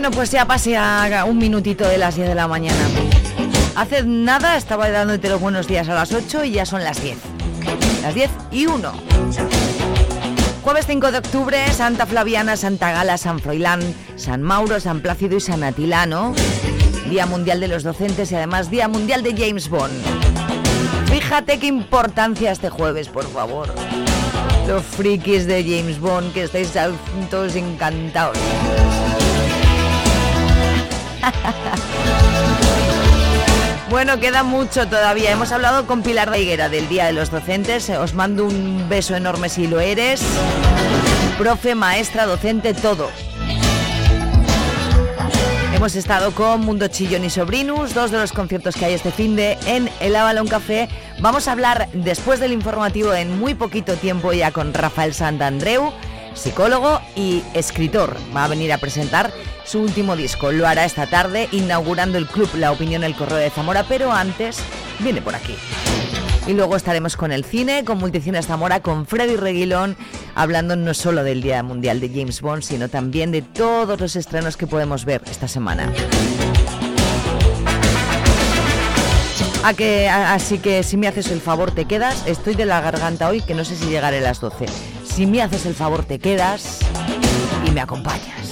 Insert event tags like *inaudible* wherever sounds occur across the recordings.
Bueno, pues ya pasé a un minutito de las 10 de la mañana. Hace nada estaba dándote los buenos días a las 8 y ya son las 10. Las 10 y 1. Jueves 5 de octubre, Santa Flaviana, Santa Gala, San Froilán, San Mauro, San Plácido y San Atilano. Día Mundial de los Docentes y además Día Mundial de James Bond. Fíjate qué importancia este jueves, por favor. Los frikis de James Bond que estáis todos encantados. *laughs* Bueno, queda mucho todavía. Hemos hablado con Pilar de Higuera del Día de los Docentes. Os mando un beso enorme si lo eres. Profe, maestra, docente, todo. Hemos estado con Mundo Chillón y Sobrinus, dos de los conciertos que hay este fin de en el Avalon Café. Vamos a hablar después del informativo en muy poquito tiempo ya con Rafael Santandreu psicólogo y escritor. Va a venir a presentar su último disco. Lo hará esta tarde inaugurando el club La Opinión El Correo de Zamora, pero antes viene por aquí. Y luego estaremos con el cine, con Multicines Zamora, con Freddy Reguilón, hablando no solo del Día Mundial de James Bond, sino también de todos los estrenos que podemos ver esta semana. A que, así que si me haces el favor te quedas, estoy de la garganta hoy que no sé si llegaré a las 12. Si me haces el favor te quedas y me acompañas.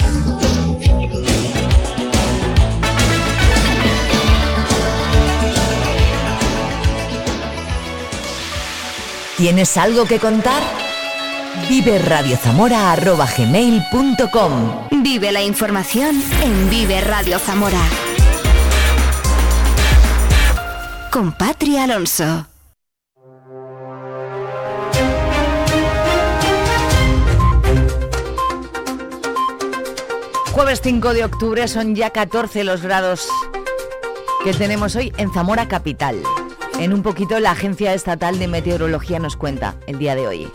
¿Tienes algo que contar? Vive Zamora@gmail.com. Vive la información en Vive Radio Zamora. Con Patria Alonso. Jueves 5 de octubre son ya 14 los grados que tenemos hoy en Zamora Capital. En un poquito la Agencia Estatal de Meteorología nos cuenta el día de hoy.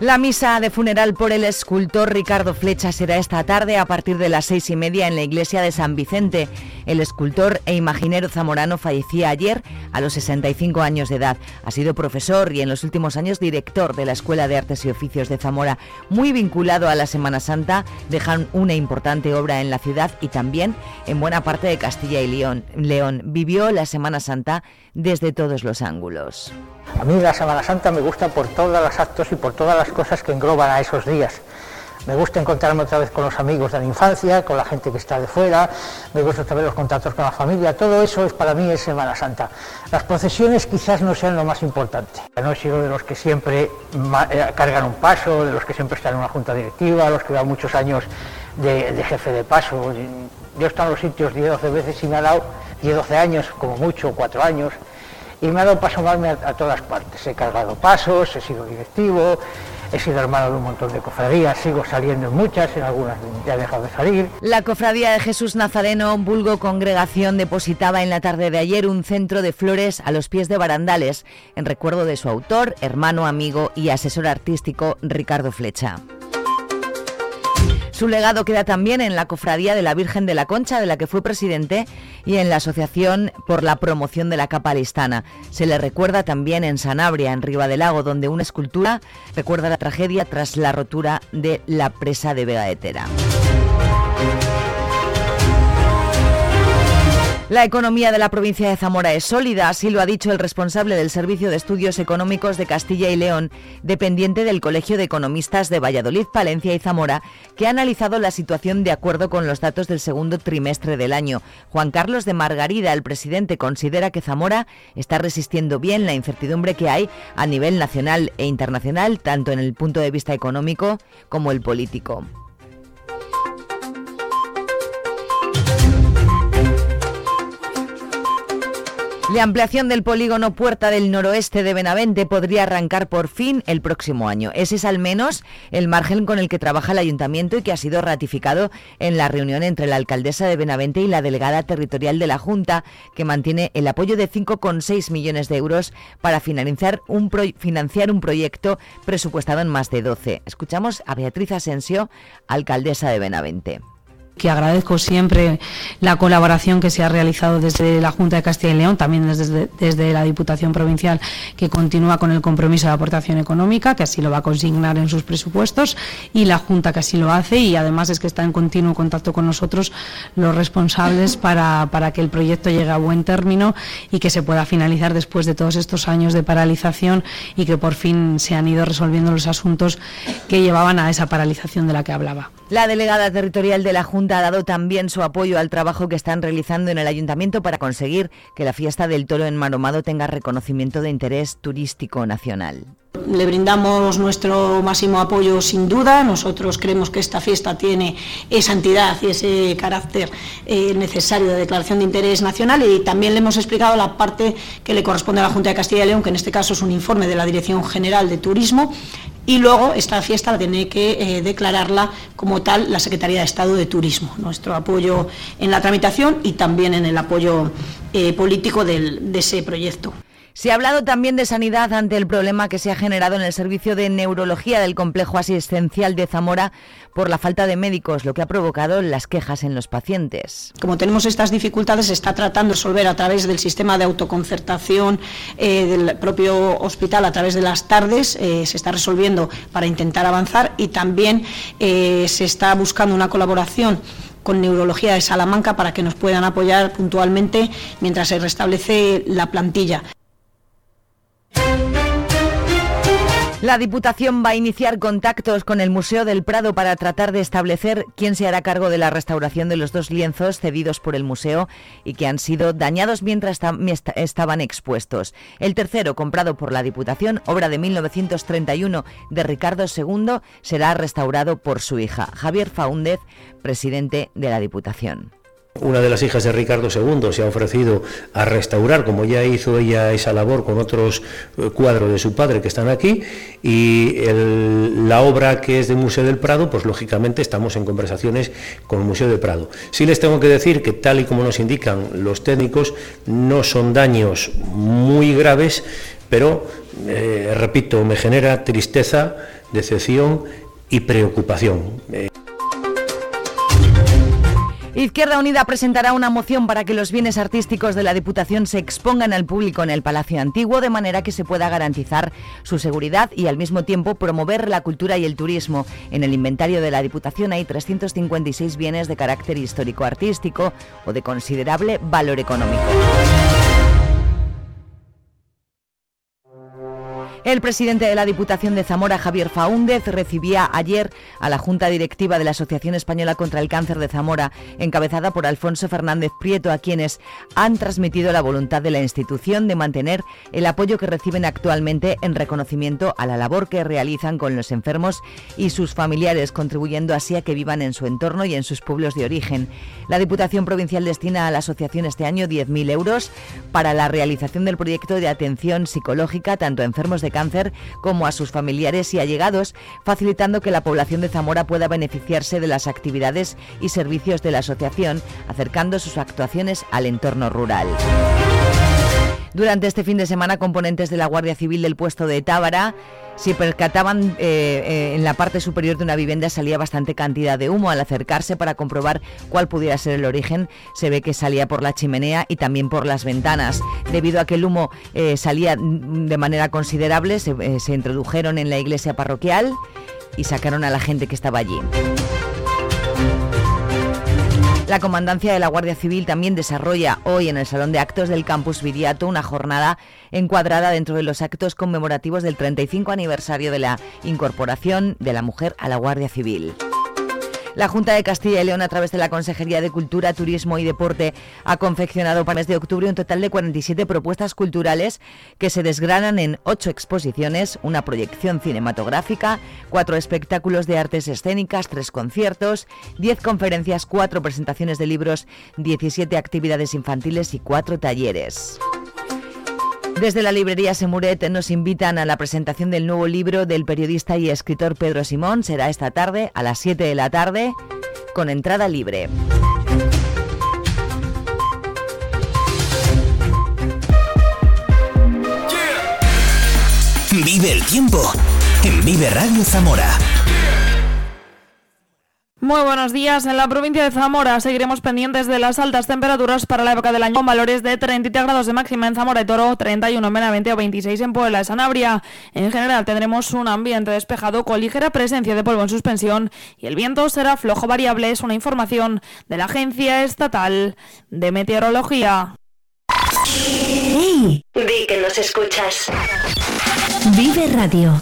La misa de funeral por el escultor Ricardo Flecha será esta tarde a partir de las seis y media en la iglesia de San Vicente. El escultor e imaginero zamorano fallecía ayer a los 65 años de edad. Ha sido profesor y en los últimos años director de la Escuela de Artes y Oficios de Zamora. Muy vinculado a la Semana Santa, dejan una importante obra en la ciudad y también en buena parte de Castilla y León. León vivió la Semana Santa desde todos los ángulos. A mí la Semana Santa me gusta por todos los actos y por todas las cosas que engloban a esos días. Me gusta encontrarme otra vez con los amigos de la infancia, con la gente que está de fuera, me gusta otra vez los contactos con la familia, todo eso es para mí es Semana Santa. Las procesiones quizás no sean lo más importante. No he sido de los que siempre eh, cargan un paso, de los que siempre están en una junta directiva, los que dan muchos años de, jefe de paso. Yo he estado en los sitios 10 12 veces y me ha dado 10 12 años, como mucho, 4 años, y me ha dado paso a, a todas partes. He cargado pasos, he sido directivo, He sido hermano de un montón de cofradías, sigo saliendo en muchas, en algunas ya he dejado de salir. La cofradía de Jesús Nazareno, vulgo congregación, depositaba en la tarde de ayer un centro de flores a los pies de barandales, en recuerdo de su autor, hermano, amigo y asesor artístico Ricardo Flecha. Su legado queda también en la Cofradía de la Virgen de la Concha, de la que fue presidente, y en la Asociación por la Promoción de la Capa Listana. Se le recuerda también en Sanabria, en Riva del Lago, donde una escultura recuerda la tragedia tras la rotura de la presa de Vega de Tera. La economía de la provincia de Zamora es sólida, así lo ha dicho el responsable del Servicio de Estudios Económicos de Castilla y León, dependiente del Colegio de Economistas de Valladolid, Palencia y Zamora, que ha analizado la situación de acuerdo con los datos del segundo trimestre del año. Juan Carlos de Margarida, el presidente, considera que Zamora está resistiendo bien la incertidumbre que hay a nivel nacional e internacional, tanto en el punto de vista económico como el político. La ampliación del polígono Puerta del Noroeste de Benavente podría arrancar por fin el próximo año. Ese es al menos el margen con el que trabaja el ayuntamiento y que ha sido ratificado en la reunión entre la alcaldesa de Benavente y la delegada territorial de la Junta, que mantiene el apoyo de 5,6 millones de euros para financiar un, financiar un proyecto presupuestado en más de 12. Escuchamos a Beatriz Asensio, alcaldesa de Benavente que agradezco siempre la colaboración que se ha realizado desde la Junta de Castilla y León, también desde, desde la Diputación Provincial, que continúa con el compromiso de aportación económica, que así lo va a consignar en sus presupuestos, y la Junta que así lo hace, y además es que está en continuo contacto con nosotros los responsables para, para que el proyecto llegue a buen término y que se pueda finalizar después de todos estos años de paralización y que por fin se han ido resolviendo los asuntos que llevaban a esa paralización de la que hablaba. La delegada territorial de la Junta ha dado también su apoyo al trabajo que están realizando en el ayuntamiento para conseguir que la fiesta del toro en Maromado tenga reconocimiento de interés turístico nacional. Le brindamos nuestro máximo apoyo sin duda. Nosotros creemos que esta fiesta tiene esa entidad y ese carácter eh, necesario de declaración de interés nacional y también le hemos explicado la parte que le corresponde a la Junta de Castilla y León, que en este caso es un informe de la Dirección General de Turismo, y luego esta fiesta la tiene que eh, declararla como tal la Secretaría de Estado de Turismo. Nuestro apoyo en la tramitación y también en el apoyo eh, político de ese proyecto. Se ha hablado también de sanidad ante el problema que se ha generado en el servicio de neurología del complejo asistencial de Zamora por la falta de médicos, lo que ha provocado las quejas en los pacientes. Como tenemos estas dificultades, se está tratando de resolver a través del sistema de autoconcertación eh, del propio hospital, a través de las tardes, eh, se está resolviendo para intentar avanzar y también eh, se está buscando una colaboración con Neurología de Salamanca para que nos puedan apoyar puntualmente mientras se restablece la plantilla. La Diputación va a iniciar contactos con el Museo del Prado para tratar de establecer quién se hará cargo de la restauración de los dos lienzos cedidos por el museo y que han sido dañados mientras estaban expuestos. El tercero, comprado por la Diputación, obra de 1931 de Ricardo II, será restaurado por su hija, Javier Faúndez, presidente de la Diputación. Una de las hijas de Ricardo II se ha ofrecido a restaurar, como ya hizo ella esa labor con otros eh, cuadros de su padre que están aquí, y la obra que es del Museo del Prado, pues lógicamente estamos en conversaciones con el Museo del Prado. Sí les tengo que decir que tal y como nos indican los técnicos, no son daños muy graves, pero, eh, repito, me genera tristeza, decepción y preocupación. Eh, Izquierda Unida presentará una moción para que los bienes artísticos de la Diputación se expongan al público en el Palacio Antiguo de manera que se pueda garantizar su seguridad y al mismo tiempo promover la cultura y el turismo. En el inventario de la Diputación hay 356 bienes de carácter histórico-artístico o de considerable valor económico. El presidente de la Diputación de Zamora, Javier Faúndez, recibía ayer a la Junta Directiva de la Asociación Española contra el Cáncer de Zamora, encabezada por Alfonso Fernández Prieto, a quienes han transmitido la voluntad de la institución de mantener el apoyo que reciben actualmente en reconocimiento a la labor que realizan con los enfermos y sus familiares, contribuyendo así a que vivan en su entorno y en sus pueblos de origen. La Diputación Provincial destina a la asociación este año 10.000 euros para la realización del proyecto de atención psicológica tanto a enfermos de cáncer como a sus familiares y allegados, facilitando que la población de Zamora pueda beneficiarse de las actividades y servicios de la asociación, acercando sus actuaciones al entorno rural. Durante este fin de semana, componentes de la Guardia Civil del puesto de Tábara se percataban eh, eh, en la parte superior de una vivienda salía bastante cantidad de humo. Al acercarse para comprobar cuál pudiera ser el origen, se ve que salía por la chimenea y también por las ventanas. Debido a que el humo eh, salía de manera considerable, se, se introdujeron en la iglesia parroquial y sacaron a la gente que estaba allí. La Comandancia de la Guardia Civil también desarrolla hoy en el Salón de Actos del Campus Viriato una jornada encuadrada dentro de los actos conmemorativos del 35 aniversario de la incorporación de la mujer a la Guardia Civil. La Junta de Castilla y León, a través de la Consejería de Cultura, Turismo y Deporte, ha confeccionado para el mes de octubre un total de 47 propuestas culturales que se desgranan en ocho exposiciones, una proyección cinematográfica, cuatro espectáculos de artes escénicas, tres conciertos, diez conferencias, cuatro presentaciones de libros, 17 actividades infantiles y cuatro talleres. Desde la librería Semuret nos invitan a la presentación del nuevo libro del periodista y escritor Pedro Simón. Será esta tarde a las 7 de la tarde con entrada libre. Vive el tiempo en Vive Radio Zamora. Muy buenos días. En la provincia de Zamora seguiremos pendientes de las altas temperaturas para la época del año con valores de 33 grados de máxima en Zamora y Toro, 31 en Benavente o 26 en Puebla de Sanabria. En general tendremos un ambiente despejado con ligera presencia de polvo en suspensión y el viento será flojo variable. Es una información de la Agencia Estatal de Meteorología. ¡Hey! Di que nos escuchas. Vive Radio.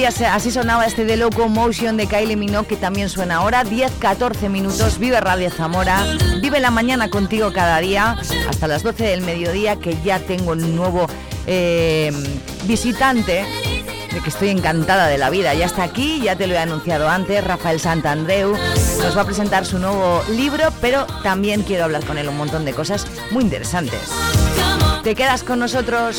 Así sonaba este de Locomotion de Kylie Minogue que también suena ahora. 10-14 minutos, vive Radio Zamora, vive la mañana contigo cada día, hasta las 12 del mediodía que ya tengo un nuevo eh, visitante de que estoy encantada de la vida. Ya está aquí, ya te lo he anunciado antes, Rafael Santandreu nos va a presentar su nuevo libro, pero también quiero hablar con él un montón de cosas muy interesantes. ¿Te quedas con nosotros?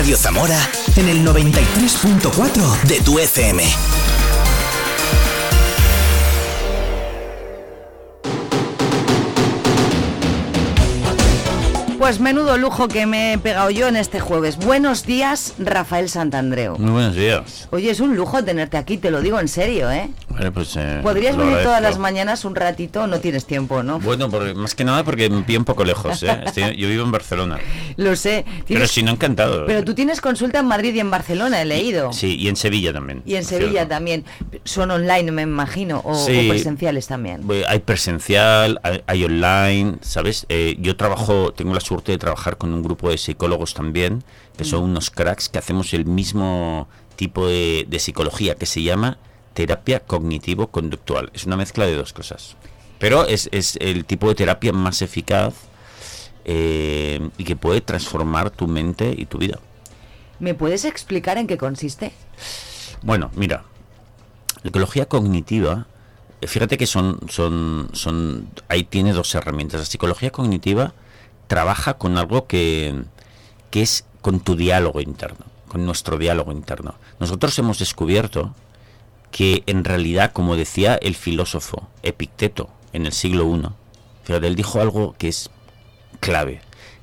Radio Zamora en el 93.4 de tu FM. Pues menudo lujo que me he pegado yo en este jueves. Buenos días, Rafael Santandreu. Muy buenos días. Oye, es un lujo tenerte aquí, te lo digo en serio, ¿eh? Bueno, pues, eh, Podrías venir todas las mañanas un ratito, no tienes tiempo, ¿no? Bueno, porque- más que nada porque me un poco lejos, ¿eh? Estoy- yo vivo en Barcelona. *laughs* Lo sé. Pero si no, encantado. Pero tú tienes consulta en Madrid y en Barcelona, he leído. Sí, y en Sevilla también. Y en cierto. Sevilla también. Son online, me imagino, o, Sí. o presenciales también. Hay presencial, hay, hay online, ¿sabes? Eh, yo trabajo, tengo la suerte de trabajar con un grupo de psicólogos también, que son Mm. unos cracks que hacemos el mismo tipo de, de psicología que se llama terapia cognitivo-conductual. Es una mezcla de dos cosas. Pero es, es el tipo de terapia más eficaz eh, y que puede transformar tu mente y tu vida. ¿Me puedes explicar en qué consiste? Bueno, mira, la ecología cognitiva, eh, fíjate que son, son, son, ahí tiene dos herramientas. La psicología cognitiva trabaja con algo que, que es con tu diálogo interno, con nuestro diálogo interno. Nosotros hemos descubierto que en realidad, como decía el filósofo Epicteto en el siglo I, fíjate, él dijo algo que es clave.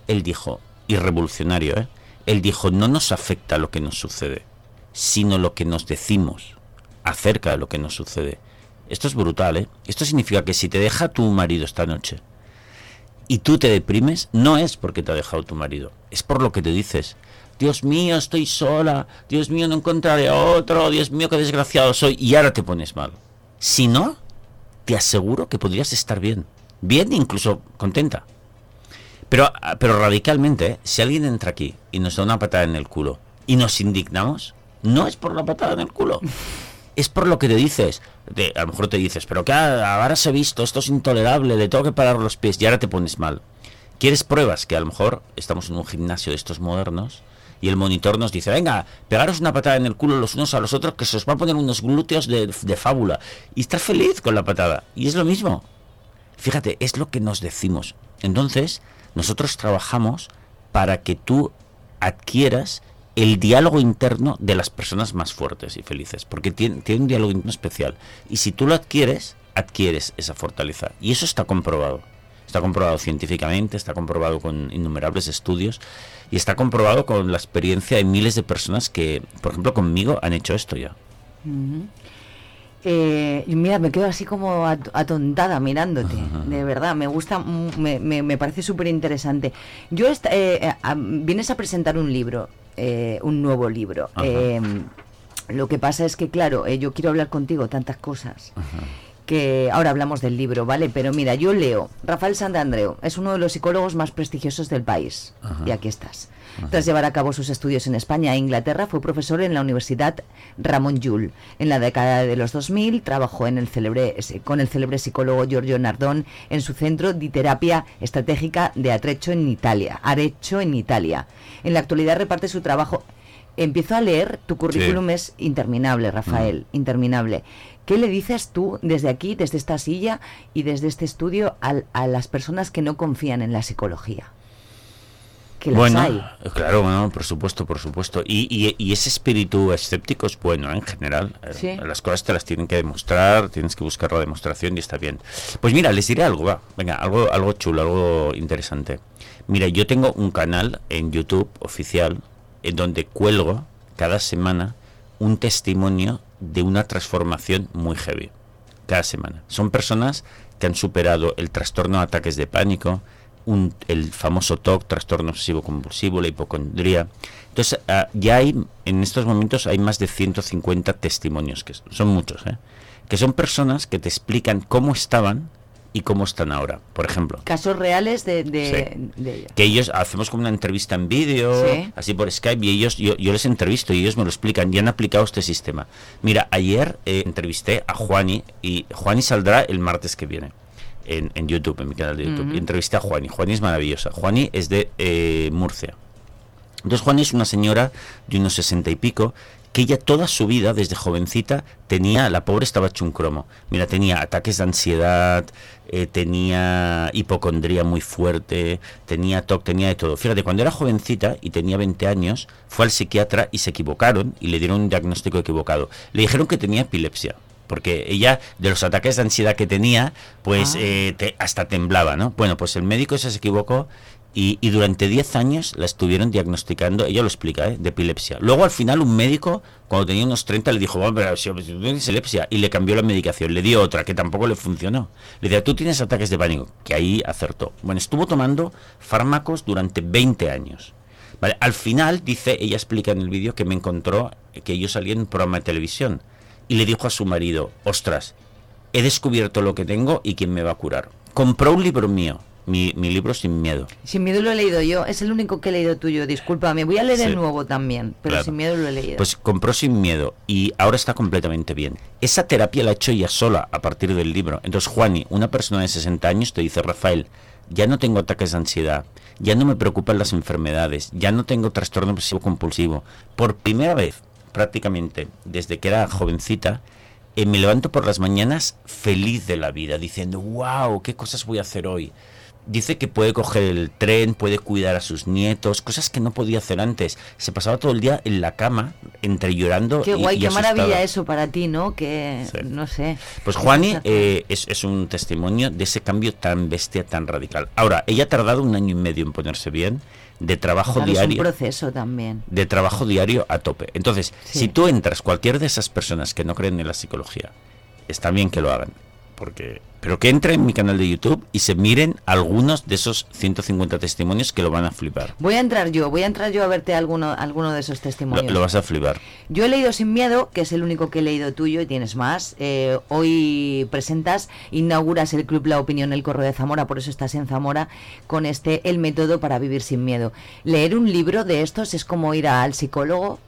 Él dijo, y revolucionario, ¿eh? Él dijo, no nos afecta lo que nos sucede, sino lo que nos decimos acerca de lo que nos sucede. Esto es brutal, ¿eh? Esto significa que si te deja tu marido esta noche y tú te deprimes, no es porque te ha dejado tu marido, es por lo que te dices. Dios mío, estoy sola, Dios mío, no encontraré otro, Dios mío, qué desgraciado soy, y ahora te pones mal. Si no, te aseguro que podrías estar bien, bien incluso contenta. Pero, pero radicalmente, ¿eh? si alguien entra aquí y nos da una patada en el culo y nos indignamos, no es por la patada en el culo, es por lo que te dices. A lo mejor te dices, pero que ahora se ha visto, esto es intolerable, le tengo que parar los pies y ahora te pones mal. ¿Quieres pruebas? Que a lo mejor estamos en un gimnasio de estos modernos y el monitor nos dice, venga, pegaros una patada en el culo los unos a los otros que se os va a poner unos glúteos de, de fábula. Y estás feliz con la patada. Y es lo mismo. Fíjate, es lo que nos decimos. Entonces, nosotros trabajamos para que tú adquieras el diálogo interno de las personas más fuertes y felices, porque tiene, tiene un diálogo interno especial. Y si tú lo adquieres, adquieres esa fortaleza. Y eso está comprobado. Está comprobado científicamente, está comprobado con innumerables estudios y está comprobado con la experiencia de miles de personas que, por ejemplo, conmigo han hecho esto ya. Eh, y mira, me quedo así como at- atontada mirándote, de verdad, me gusta, me, me- me parece súper interesante. Yo, eh, eh, vienes a presentar un libro, eh, un nuevo libro. Eh, lo que pasa es que, claro, eh, yo quiero hablar contigo tantas cosas que ahora hablamos del libro, ¿vale? Pero mira, yo leo, Rafael Santandreu es uno de los psicólogos más prestigiosos del país, Ajá. y aquí estás. Tras llevar a cabo sus estudios en España e Inglaterra, fue profesor en la Universidad Ramón Llull. En la década de los 2000 trabajó en el célebre, con el célebre psicólogo Giorgio Nardón en su centro de terapia estratégica de Atrecho en Italia, Arecho en Italia. En la actualidad reparte su trabajo Empiezo a leer, tu currículum es interminable, Rafael, interminable. ¿Qué le dices tú desde aquí, desde esta silla y desde este estudio a, las personas que no confían en la psicología? Que las bueno, hay. claro, bueno, por supuesto, por supuesto. Y, y- y ese espíritu escéptico es bueno ¿eh? en general. Eh, Sí. Las cosas te las tienen que demostrar, tienes que buscar la demostración y está bien. Pues mira, les diré algo, va. Venga, algo, algo chulo, algo interesante. Mira, yo tengo un canal en YouTube oficial en donde cuelgo cada semana un testimonio de una transformación muy heavy. Cada semana. Son personas que han superado el trastorno de ataques de pánico, un- el famoso TOC, trastorno obsesivo compulsivo, la hipocondría. Entonces, ah, ya hay, en estos momentos hay más de 150 testimonios, que son muchos, ¿eh? que son personas que te explican cómo estaban y cómo están ahora, por ejemplo. Casos reales de, de, ellos. Que ellos hacemos como una entrevista en vídeo, así por Skype, y ellos, yo, yo, les entrevisto y ellos me lo explican y han aplicado este sistema. Mira, ayer eh, entrevisté a Juani y Juani saldrá el martes que viene. En, en YouTube, en mi canal de YouTube. Y entrevisté a Juani. Juani es maravillosa. Juani es de eh, Murcia. Entonces Juani es una señora de unos sesenta y pico que ella toda su vida, desde jovencita, tenía, la pobre estaba hecho un cromo. Mira, tenía ataques de ansiedad, eh, tenía hipocondría muy fuerte, tenía TOC, tenía de todo. Fíjate, cuando era jovencita y tenía 20 años, fue al psiquiatra y se equivocaron y le dieron un diagnóstico equivocado. Le dijeron que tenía epilepsia porque ella de los ataques de ansiedad que tenía, pues ah. eh, hasta temblaba, ¿no? Bueno, pues el médico se equivocó y, durante 10 años la estuvieron diagnosticando, ella lo explica, ¿eh? de epilepsia. Luego al final un médico, cuando tenía unos 30, le dijo, bueno, pero si tienes epilepsia, y le cambió la medicación, le dio otra que tampoco le funcionó. Le decía, tú tienes ataques de pánico, que ahí acertó. Bueno, estuvo tomando fármacos durante 20 años. Vale, al final, dice, ella explica en el vídeo que me encontró que yo salía en un programa de televisión y le dijo a su marido, ostras, he descubierto lo que tengo y quién me va a curar. Compró un libro mío, mi, libro Sin Miedo. Sin Miedo lo he leído yo, es el único que he leído tuyo, disculpa, me voy a leer el nuevo también, pero Sin Miedo lo he leído. Pues compró Sin Miedo y ahora está completamente bien. Esa terapia la ha hecho ella sola a partir del libro. Entonces, Juani, una persona de 60 años, te dice, Rafael, ya no tengo ataques de ansiedad, ya no me preocupan las enfermedades, ya no tengo trastorno obsesivo compulsivo. Por primera vez, prácticamente, desde que era jovencita, eh, me levanto por las mañanas feliz de la vida, diciendo, wow, ¿qué cosas voy a hacer hoy? dice que puede coger el tren, puede cuidar a sus nietos, cosas que no podía hacer antes. Se pasaba todo el día en la cama, entre llorando. Qué guay, qué maravilla eso para ti, ¿no? Que no sé. Pues Juani eh, es, es, un testimonio de ese cambio tan bestia, tan radical. Ahora, ella ha tardado un año y medio en ponerse bien de trabajo diario. Es un proceso también. De trabajo diario a tope. Entonces, si tú entras, cualquier de esas personas que no creen en la psicología, está bien que lo hagan porque pero que entre en mi canal de YouTube y se miren algunos de esos 150 testimonios que lo van a flipar. Voy a entrar yo, voy a entrar yo a verte alguno, alguno de esos testimonios. Lo, vas a flipar. Yo he leído Sin Miedo, que es el único que he leído tuyo y tienes más. Eh, hoy presentas, inauguras el Club La Opinión El Correo de Zamora, por eso estás en Zamora, con este El Método para Vivir Sin Miedo. Leer un libro de estos es como ir al psicólogo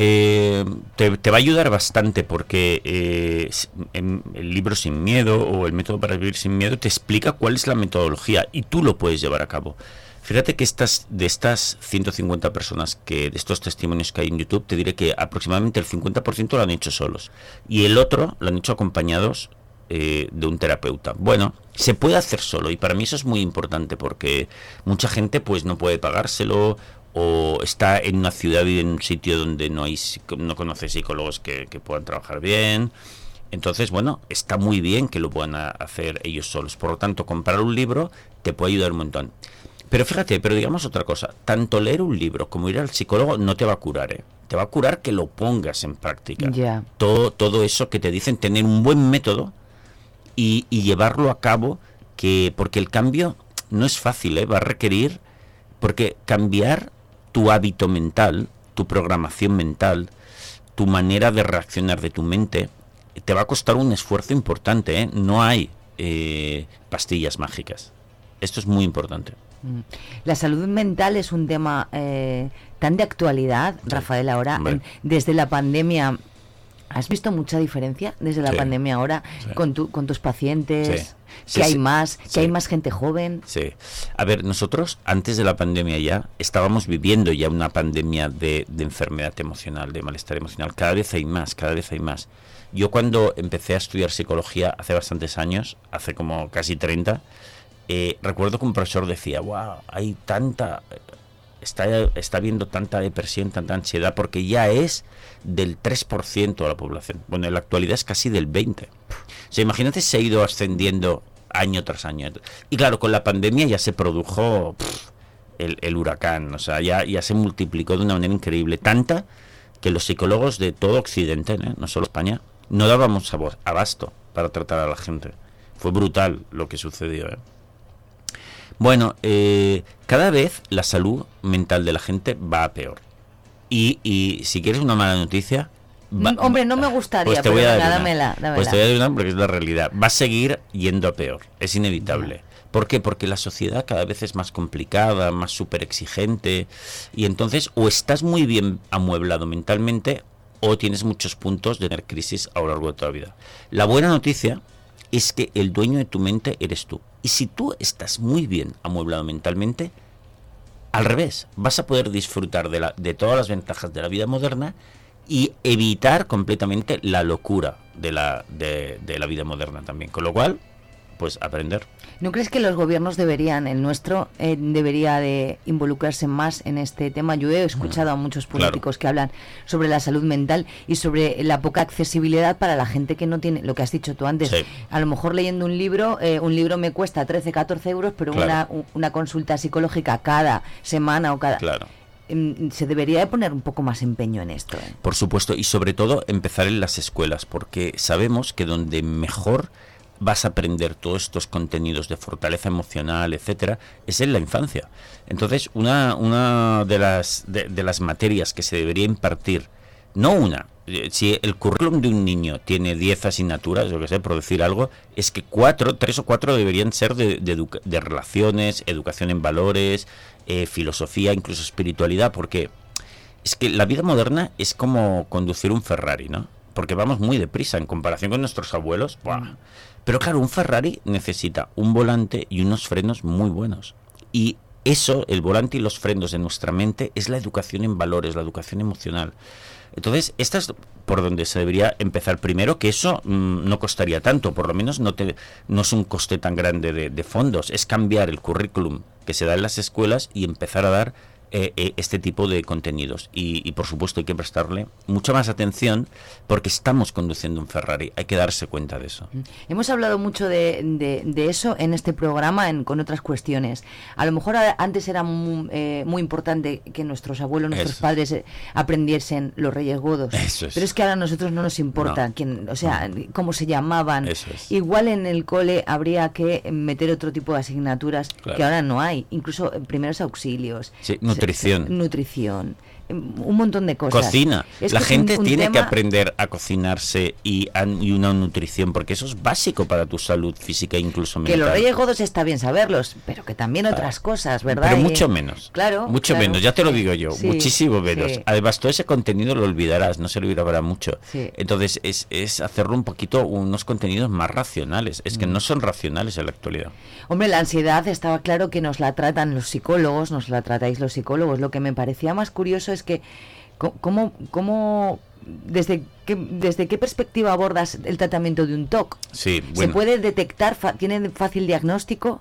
eh, te, va a ayudar bastante porque eh, el libro Sin Miedo o el método para vivir sin miedo te explica cuál es la metodología y tú lo puedes llevar a cabo. Fíjate que estas, de estas 150 personas, que de estos testimonios que hay en YouTube, te diré que aproximadamente el 50% lo han hecho solos y el otro lo han hecho acompañados eh, de un terapeuta. Bueno, se puede hacer solo y para mí eso es muy importante porque mucha gente pues no puede pagárselo o está en una ciudad y en un sitio donde no hay no conoce psicólogos que, puedan trabajar bien. Entonces, bueno, está muy bien que lo puedan hacer ellos solos. Por lo tanto, comprar un libro te puede ayudar un montón. Pero fíjate, pero digamos otra cosa, tanto leer un libro como ir al psicólogo no te va a curar, ¿eh? Te va a curar que lo pongas en práctica. Todo, todo eso que te dicen, tener un buen método y, y llevarlo a cabo, que porque el cambio no es fácil, ¿eh? va a requerir, porque cambiar tu hábito mental, tu programación mental, tu manera de reaccionar de tu mente, te va a costar un esfuerzo importante. ¿eh? No hay eh, pastillas mágicas. Esto es muy importante. Mm. La salud mental es un tema eh, tan de actualidad, Rafael, ahora, desde la pandemia. ¿Has visto mucha diferencia desde la pandemia ahora con, tu, con tus pacientes? que hay más, que hay más gente joven. Sí. A ver, nosotros antes de la pandemia ya estábamos viviendo ya una pandemia de, enfermedad emocional, de malestar emocional. Cada vez hay más, cada vez hay más. Yo cuando empecé a estudiar psicología hace bastantes años, hace como casi 30, eh, recuerdo que un profesor decía, wow, hay tanta, está, está viendo tanta depresión, tanta ansiedad, porque ya es del 3% de la población. Bueno, en la actualidad es casi del 20%. O sea, imagínate se ha ido ascendiendo año tras año. Y claro, con la pandemia ya se produjo el, huracán, o sea, ya, se multiplicó de una manera increíble. Tanta que los psicólogos de todo Occidente, ¿eh? no solo España, no dábamos abasto para tratar a la gente. Fue brutal lo que sucedió. ¿eh? Bueno, eh, cada vez la salud mental de la gente va a peor. Y, y si quieres una mala noticia, va- Mm, Hombre, no me gustaría, pues te pero voy a dar una. dámela, dámela. Pues te voy a dar una porque es la realidad. Va a seguir yendo a peor, es inevitable. ¿Por qué? Porque la sociedad cada vez es más complicada, más súper exigente, y entonces o estás muy bien amueblado mentalmente o tienes muchos puntos de tener crisis a lo largo de toda la vida. La buena noticia es que el dueño de tu mente eres tú. Y si tú estás muy bien amueblado mentalmente, al revés, vas a poder disfrutar de, la, de todas las ventajas de la vida moderna y evitar completamente la locura de la, de, de la vida moderna también. Con lo cual, pues aprender. ¿No crees que los gobiernos deberían, el nuestro, eh, debería de involucrarse más en este tema? Yo he escuchado a muchos Claro. políticos que hablan sobre la salud mental y sobre la poca accesibilidad para la gente que no tiene, lo que has dicho tú antes, Sí. a lo mejor leyendo un libro, eh, un libro me cuesta 13, 14 euros, pero Claro. una, una consulta psicológica cada semana o cada... Claro. Mm, Se debería de poner un poco más empeño en esto. ¿eh? Por supuesto, y sobre todo empezar en las escuelas, porque sabemos que donde mejor vas a aprender todos estos contenidos de fortaleza emocional, etcétera, es en la infancia. Entonces, una, una de, las, de, las materias que se debería impartir, no una, eh, si el currículum de un niño tiene 10 asignaturas, yo que sé, por decir algo, es que cuatro, tres o cuatro deberían ser de, de relaciones, educación en valores, eh, filosofía, incluso espiritualidad, porque es que la vida moderna es como conducir un Ferrari, ¿no? Porque vamos muy deprisa en comparación con nuestros abuelos. ¡buah! Pero claro, un Ferrari necesita un volante y unos frenos muy buenos. Y eso, el volante y los frenos de nuestra mente, es la educación en valores, la educación emocional. Entonces, esta es por donde se debería empezar primero, que eso mm, no costaría tanto, por lo menos no, te, no es un coste tan grande de, de fondos, es cambiar el currículum que se da en las escuelas y empezar a dar eh, eh, este tipo de contenidos. Y, y, por supuesto hay que prestarle mucha más atención porque estamos conduciendo un Ferrari, hay que darse cuenta de eso. Hemos hablado mucho de, de- de eso en este programa en- con otras cuestiones. A lo mejor a- antes era muy, eh, muy importante que nuestros abuelos, nuestros Eso. padres eh, aprendiesen los reyes godos. Eso es. Pero es que ahora a nosotros no nos importa No. quién, o sea, cómo se llamaban. Eso es. Igual en el cole habría que meter otro tipo de asignaturas Claro. que ahora no hay. Incluso eh, primeros auxilios. Sí, nutrición. Un montón de cosas. Cocina. Es la que un- gente un tiene que aprender a cocinarse y, a- y una nutrición porque eso es básico para tu salud física e incluso Que mental. los reyes godos está bien saberlos, pero que también otras cosas, ¿verdad? Pero mucho menos. Claro. Mucho claro. menos, ya te lo digo yo, Sí, muchísimo menos. sí. Además, todo ese contenido lo olvidarás, no se olvidará mucho. Sí. Entonces, es, es hacerlo un poquito, unos contenidos más racionales. Es que Mm. no son racionales en la actualidad. Hombre, la ansiedad estaba claro que nos la tratan los psicólogos, nos la tratáis los psicólogos. Lo que me parecía más curioso es que, co- ¿cómo, cómo desde, qué, desde qué perspectiva abordas el tratamiento de un TOC? Sí, ¿Se puede detectar? ¿Tiene fácil diagnóstico?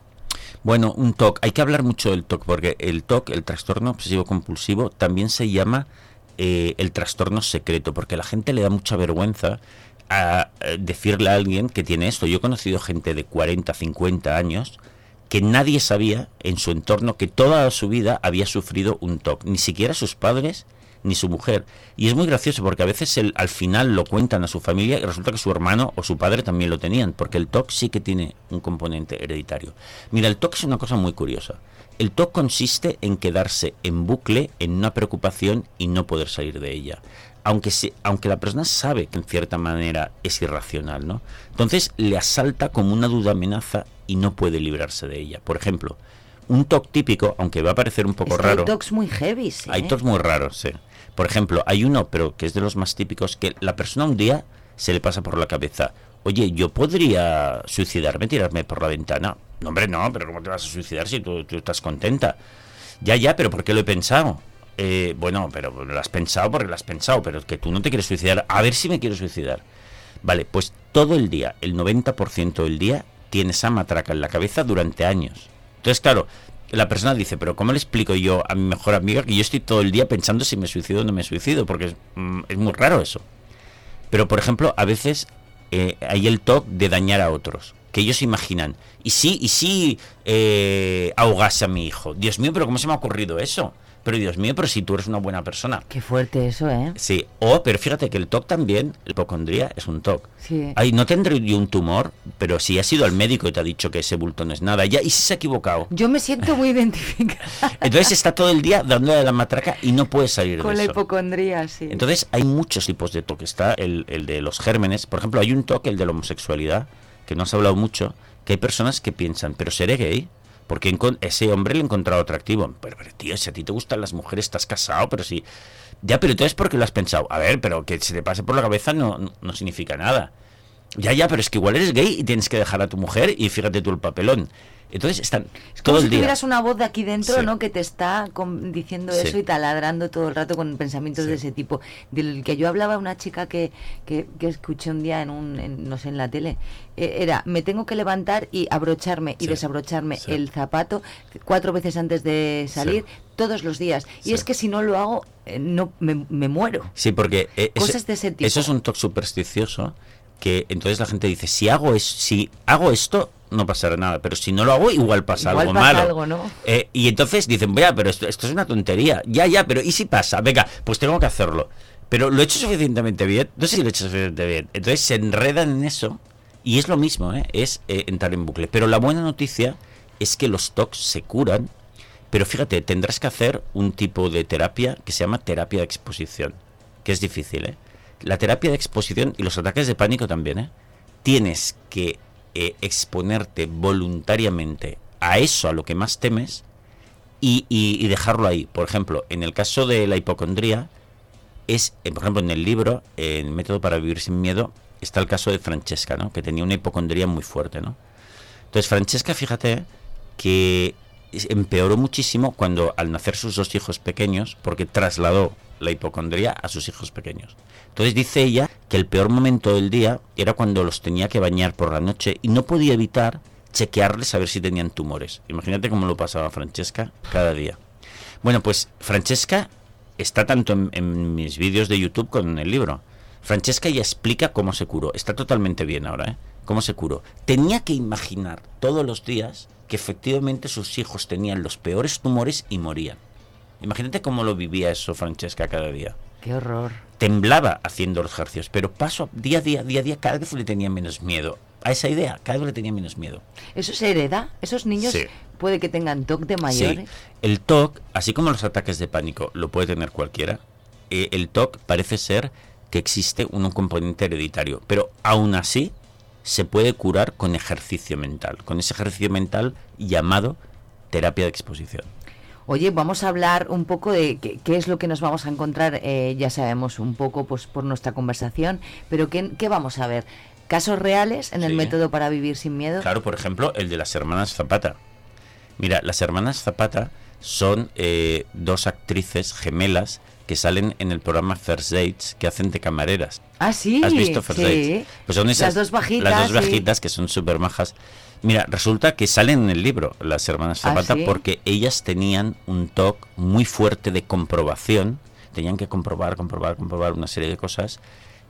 Bueno, un TOC, hay que hablar mucho del TOC, porque el TOC, el trastorno obsesivo compulsivo, también se llama eh, el trastorno secreto, porque a la gente le da mucha vergüenza a, eh, decirle a alguien que tiene esto. Yo he conocido gente de 40, 50 años que nadie sabía en su entorno que toda su vida había sufrido un TOC, ni siquiera sus padres ni su mujer. Y es muy gracioso porque a veces el- al final lo cuentan a su familia y resulta que su hermano o su padre también lo tenían, porque el TOC sí que tiene un componente hereditario. Mira, el TOC es una cosa muy curiosa. El TOC consiste en quedarse en bucle en una preocupación y no poder salir de ella. Aunque, se- aunque la persona sabe que en cierta manera es irracional, ¿no? Entonces le asalta como una duda amenaza y no puede librarse de ella. Por ejemplo, un TOC típico, aunque va a parecer un poco Es que raro. Hay TOCs muy heavy, sí, Hay ¿eh? TOCs muy raros, sí. Por ejemplo, hay uno, pero que es de los más típicos, que la persona un día se le pasa por la cabeza, oye, yo podría suicidarme, tirarme por la ventana. No, hombre, no, pero ¿cómo te vas a suicidar si tú, tú estás contenta? Ya, ya, pero ¿por qué lo he pensado? Eh, bueno, pero lo has pensado porque lo has pensado, pero es que tú no te quieres suicidar. A ver si me quiero suicidar. Vale, pues todo el día, el 90% del día, tiene esa matraca en la cabeza durante años. Entonces, claro, la persona dice, pero ¿cómo le explico yo a mi mejor amiga que yo estoy todo el día pensando si me suicido o no me suicido? Porque es, mm, muy raro eso. Pero, por ejemplo, a veces eh, hay el toque de dañar a otros. Que ellos imaginan, y sí, y sí eh, ahogase a mi hijo. Dios mío, pero ¿cómo se me ha ocurrido eso? Pero Dios mío, pero si tú eres una buena persona. Qué fuerte eso, ¿eh? Sí, o, pero fíjate que el TOC también, el hipocondría es un TOC. Sí. Ay, no tendré yo un tumor, pero si has ido al médico y te ha dicho que ese bulto no es nada, ya, y si se ha equivocado. Yo me siento muy *laughs* identificada Entonces está todo el día dándole la matraca y no puede salir con de la eso. hipocondría, sí. Entonces hay muchos tipos de TOC. Está el, el de los gérmenes. Por ejemplo, hay un TOC, el de la homosexualidad, que no has hablado mucho, que hay personas que piensan, pero seré gay. Porque ese hombre le encontrado atractivo. Pero, pero, tío, si a ti te gustan las mujeres, estás casado, pero si... Ya, pero entonces, ¿por qué lo has pensado? A ver, pero que se te pase por la cabeza no- no significa nada. Ya, ya, pero es que igual eres gay y tienes que dejar a tu mujer y fíjate tú el papelón. Entonces están Es todo como el si día. tuvieras una voz de aquí dentro, Sí. ¿no? Que te está diciendo Sí. eso y taladrando todo el rato con pensamientos de ese tipo. Del que yo hablaba una chica que, que, que escuché un día en un, en, no sé, en la tele, eh, era, me tengo que levantar y abrocharme y desabrocharme el zapato cuatro veces antes de salir, todos los días. Y es que si no lo hago, eh, no me, me muero. Sí, porque eh, eso- Cosas de ese tipo. eso es un toque supersticioso que entonces la gente dice, si hago, es, si hago esto, no pasará nada, pero si no lo hago, igual pasa Igual algo pasa malo. algo, ¿no? Eh, y entonces dicen, vea, pero esto, esto es una tontería. Ya, ya, pero ¿y si pasa? Venga, pues tengo que hacerlo. Pero lo he hecho suficientemente bien. No sé si lo he hecho suficientemente bien. Entonces se enredan en eso y es lo mismo, ¿eh? es eh, entrar en bucle. Pero la buena noticia es que los TOCs se curan. Pero fíjate, tendrás que hacer un tipo de terapia que se llama terapia de exposición, que es difícil, ¿eh? La terapia de exposición y los ataques de pánico también, ¿eh? Tienes que eh, exponerte voluntariamente a eso, a lo que más temes, y, dejarlo ahí. Por ejemplo, en el caso de la hipocondría, es, eh, por ejemplo, en el libro, en Método para Vivir sin Miedo, está el caso de Francesca, ¿no? Que tenía una hipocondría muy fuerte, ¿no? Entonces, Francesca, fíjate que empeoró muchísimo cuando al nacer sus dos hijos pequeños, porque trasladó la hipocondría a sus hijos pequeños. Entonces dice ella que el peor momento del día era cuando los tenía que bañar por la noche y no podía evitar chequearles a ver si tenían tumores. Imagínate cómo lo pasaba Francesca cada día. Bueno, pues Francesca está tanto en, mis vídeos de YouTube como en el libro. Francesca ya explica cómo se curó. Está totalmente bien ahora, ¿eh? Cómo se curó. Tenía que imaginar todos los días que efectivamente sus hijos tenían los peores tumores y morían. Imagínate cómo lo vivía eso Francesca cada día. Qué horror. Temblaba haciendo los ejercicios, pero paso día a día, día a día, cada vez le tenía menos miedo. A esa idea, cada vez le tenía menos miedo. ¿Eso se hereda? ¿Esos niños Sí. puede que tengan TOC de mayores? Sí, el TOC, así como los ataques de pánico lo puede tener cualquiera, eh, el TOC parece ser que existe un, un componente hereditario, pero aún así se puede curar con ejercicio mental, con ese ejercicio mental llamado terapia de exposición. Oye, vamos a hablar un poco de qué, qué es lo que nos vamos a encontrar. eh, ya sabemos un poco pues por nuestra conversación, pero ¿qué, qué vamos a ver? ¿Casos reales en el Sí. método para vivir sin miedo? Claro, por ejemplo, el de las hermanas Zapata. Mira, las hermanas Zapata son eh, dos actrices gemelas que salen en el programa First Dates que hacen de camareras. Ah, sí. ¿Has visto First sí. Dates? Pues son esas, Las dos bajitas. Las dos sí. bajitas que son súper majas. Mira, resulta que salen en el libro las hermanas ¿Ah, Zapata sí? porque ellas tenían un toque muy fuerte de comprobación. Tenían que comprobar, comprobar, comprobar una serie de cosas.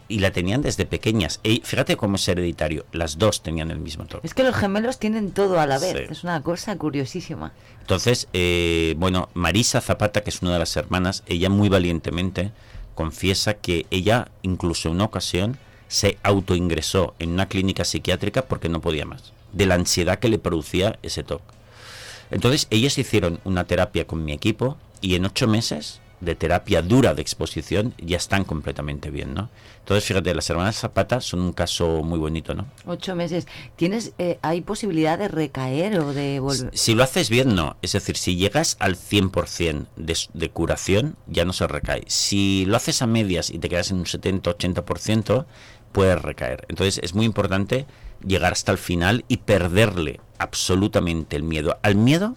Y la tenían desde pequeñas. Y fíjate cómo es hereditario. Las dos tenían el mismo toque. Es que los gemelos tienen todo a la vez. Sí. Es una cosa curiosísima. Entonces, eh, bueno, Marisa Zapata, que es una de las hermanas, ella muy valientemente confiesa que ella, incluso en una ocasión, se autoingresó en una clínica psiquiátrica porque no podía más, de la ansiedad que le producía ese TOC. Entonces, ellos hicieron una terapia con mi equipo y en ocho meses de terapia dura de exposición ya están completamente bien, ¿no? Entonces, fíjate, las hermanas Zapata son un caso muy bonito, ¿no? Ocho meses. ¿Tienes, eh, ¿Hay posibilidad de recaer o de volver? Si lo haces bien, no. Es decir, si llegas al 100% de, de curación, ya no se recae. Si lo haces a medias y te quedas en un 70-80%, puedes recaer. Entonces es muy importante llegar hasta el final y perderle absolutamente el miedo. Al miedo,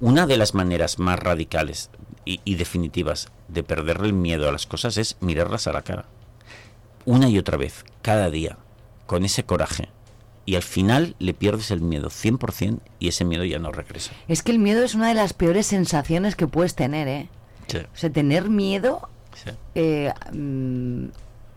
una de las maneras más radicales y, y definitivas de perderle el miedo a las cosas es mirarlas a la cara. Una y otra vez, cada día, con ese coraje. Y al final le pierdes el miedo 100% y ese miedo ya no regresa. Es que el miedo es una de las peores sensaciones que puedes tener, ¿eh? Sí. O sea, tener miedo Sí. eh, mm,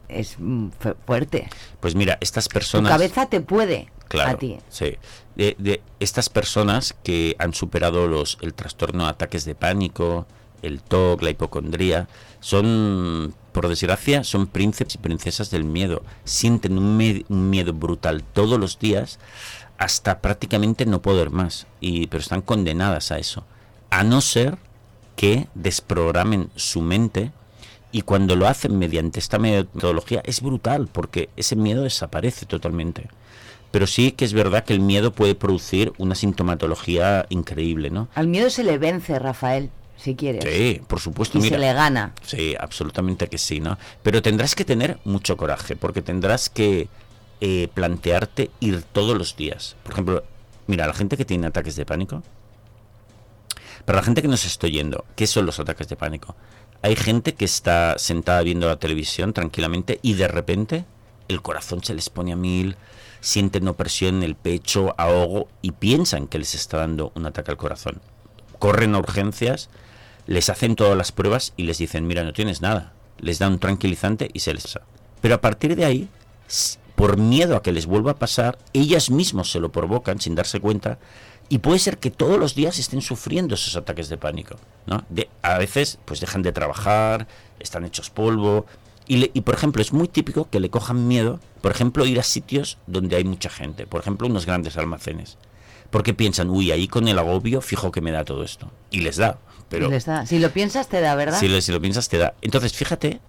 es mm, fu- fuerte. Pues mira, estas Tu personas... cabeza te puede Claro, a ti. Sí. De, de estas personas que han superado los, el trastorno de ataques de pánico, el TOC, la hipocondría, son, por desgracia, son príncipes y princesas del miedo. Sienten un, miedo brutal todos los días hasta prácticamente no poder más. Y, pero están condenadas a eso. A no ser que desprogramen su mente y cuando lo hacen mediante esta metodología es brutal porque ese miedo desaparece totalmente. Pero sí que es verdad que el miedo puede producir una sintomatología increíble, ¿no? Al miedo se le vence, Rafael si quieres. Sí, por supuesto. Y se le gana. Sí, absolutamente que sí, ¿no? Pero tendrás que tener mucho coraje, porque tendrás que eh, plantearte ir todos los días. Por ejemplo, mira, la gente que tiene ataques de pánico, para la gente que nos estoy yendo, ¿qué son los ataques de pánico? Hay gente que está sentada viendo la televisión tranquilamente y de repente el corazón se les pone a mil, sienten opresión en el pecho, ahogo y piensan que les está dando un ataque al corazón. Corren a urgencias les hacen todas las pruebas y les dicen, mira, no tienes nada. Les dan un tranquilizante y se les... Pero a partir de ahí, por miedo a que les vuelva a pasar, ellas mismas se lo provocan sin darse cuenta y puede ser que todos los días estén sufriendo esos ataques de pánico. ¿no? De, a veces pues dejan de trabajar, están hechos polvo. Y, y, por ejemplo, es muy típico que le cojan miedo, por ejemplo, ir a sitios donde hay mucha gente, por ejemplo, unos grandes almacenes. Porque piensan, uy, ahí con el agobio fijo que me da todo esto. Y les da. Pero, Si lo piensas, te da, ¿verdad? Si lo, si lo piensas, te da. Entonces, fíjate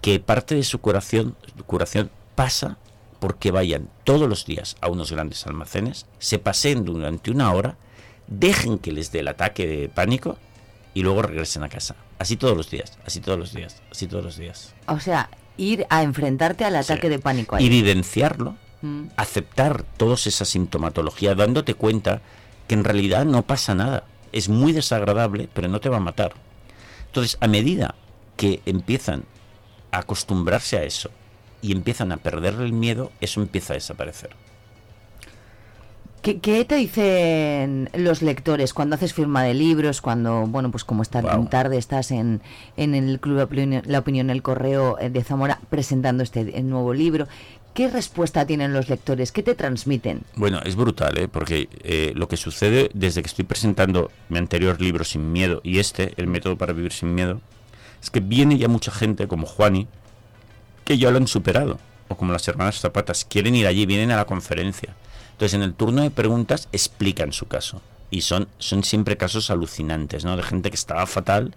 que parte de su curación, curación pasa porque vayan todos los días a unos grandes almacenes, se paseen durante una hora, dejen que les dé el ataque de pánico y luego regresen a casa. Así todos los días, así todos los días, así todos los días. O sea, ir a enfrentarte al ataque de pánico. Ahí. Evidenciarlo, mm. aceptar toda esa sintomatología, dándote cuenta que en realidad no pasa nada es muy desagradable, pero no te va a matar. Entonces, a medida que empiezan a acostumbrarse a eso y empiezan a perder el miedo, eso empieza a desaparecer. ¿Qué, te dicen los lectores cuando haces firma de libros, cuando, bueno, pues como esta tarde estás en, en el Club La Opinión, El Correo de Zamora presentando este nuevo libro? ¿Qué respuesta tienen los lectores? ¿Qué te transmiten? Bueno, es brutal, ¿eh? porque eh, lo que sucede desde que estoy presentando mi anterior libro Sin Miedo y este, El método para vivir sin miedo, es que viene ya mucha gente como Juani que ya lo han superado, o como las hermanas Zapatas, quieren ir allí, vienen a la conferencia. Entonces en el turno de preguntas explican su caso. Y son, son siempre casos alucinantes, ¿no? De gente que estaba fatal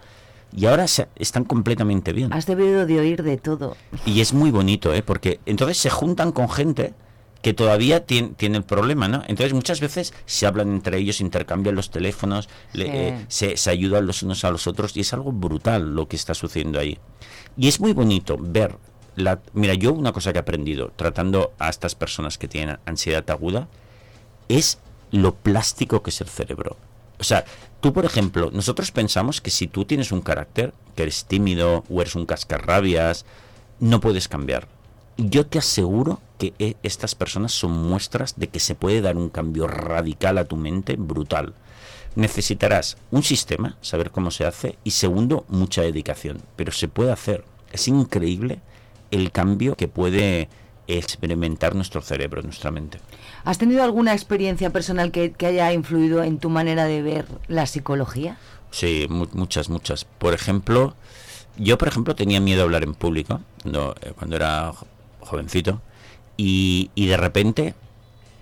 y ahora se, están completamente bien. Has debido de oír de todo. Y es muy bonito, ¿eh? porque entonces se juntan con gente que todavía tiene, tiene, el problema, ¿no? Entonces muchas veces se hablan entre ellos, intercambian los teléfonos, eh, se, se, ayudan los unos a los otros y es algo brutal lo que está sucediendo ahí. Y es muy bonito ver, mira, yo una cosa que he aprendido tratando a estas personas que tienen ansiedad aguda es lo plástico que es el cerebro. O sea, tú, por ejemplo, nosotros pensamos que si tú tienes un carácter, que eres tímido o eres un cascarrabias, no puedes cambiar. Yo te aseguro que eh, estas personas son muestras de que se puede dar un cambio radical a tu mente brutal. Necesitarás un sistema, saber cómo se hace, y segundo, mucha dedicación. Pero se puede hacer. Es increíble el cambio que puede experimentar nuestro cerebro, nuestra mente. ¿Has tenido alguna experiencia personal que, haya influido en tu manera de ver la psicología? Sí, muchas, muchas. Por ejemplo, yo, por ejemplo, tenía miedo a hablar en público cuando, eh, cuando era jovencito y, y de repente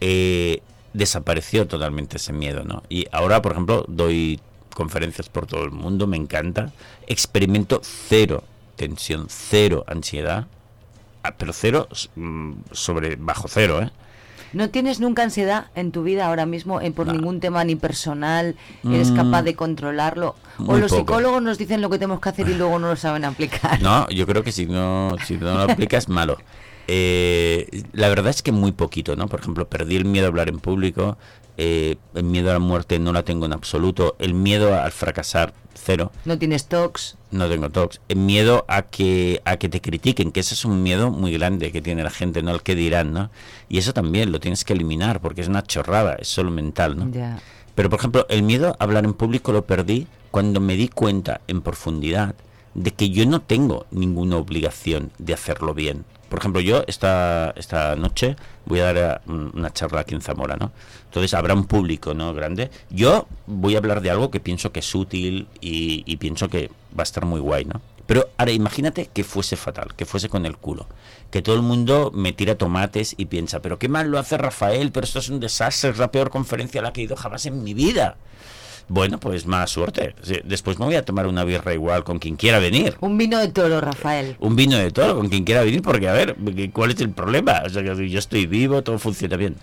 eh, desapareció totalmente ese miedo, ¿no? Y ahora, por ejemplo, doy conferencias por todo el mundo, me encanta, experimento cero tensión, cero ansiedad, ah, pero cero mm, sobre bajo cero, ¿eh? ¿No tienes nunca ansiedad en tu vida ahora mismo en por ningún tema ni personal? ¿Eres mm. capaz de controlarlo? ¿O los psicólogos nos dicen lo que tenemos que hacer y luego no lo saben aplicar? No, yo creo que si no, si no lo aplicas, malo. Eh, la verdad es que muy poquito, ¿no? Por ejemplo, perdí el miedo a hablar en público, eh, el miedo a la muerte no la tengo en absoluto, el miedo al fracasar cero. No tienes tox. No tengo tox. El miedo a que a que te critiquen, que ese es un miedo muy grande que tiene la gente, no al que dirán, ¿no? Y eso también lo tienes que eliminar porque es una chorrada, es solo mental, ¿no? Pero por ejemplo, el miedo a hablar en público lo perdí cuando me di cuenta en profundidad de que yo no tengo ninguna obligación de hacerlo bien Por ejemplo, yo esta, esta noche voy a dar eh, una charla aquí en Zamora, ¿no? Entonces habrá un público, ¿no? Grande. Yo voy a hablar de algo que pienso que es útil y, pienso que va a estar muy guay, ¿no? Pero ahora imagínate que fuese fatal, que fuese con el culo. Que todo el mundo me tira tomates y piensa, pero qué mal lo hace Rafael, pero esto es un desastre, es la peor conferencia la que he ido jamás en mi vida. Bueno, pues más suerte. Después me voy a tomar una birra igual con quien quiera venir. Un vino de toro, Rafael. Un vino de toro con quien quiera venir, porque a ver, ¿cuál es el problema? O sea, que yo estoy vivo, todo funciona bien.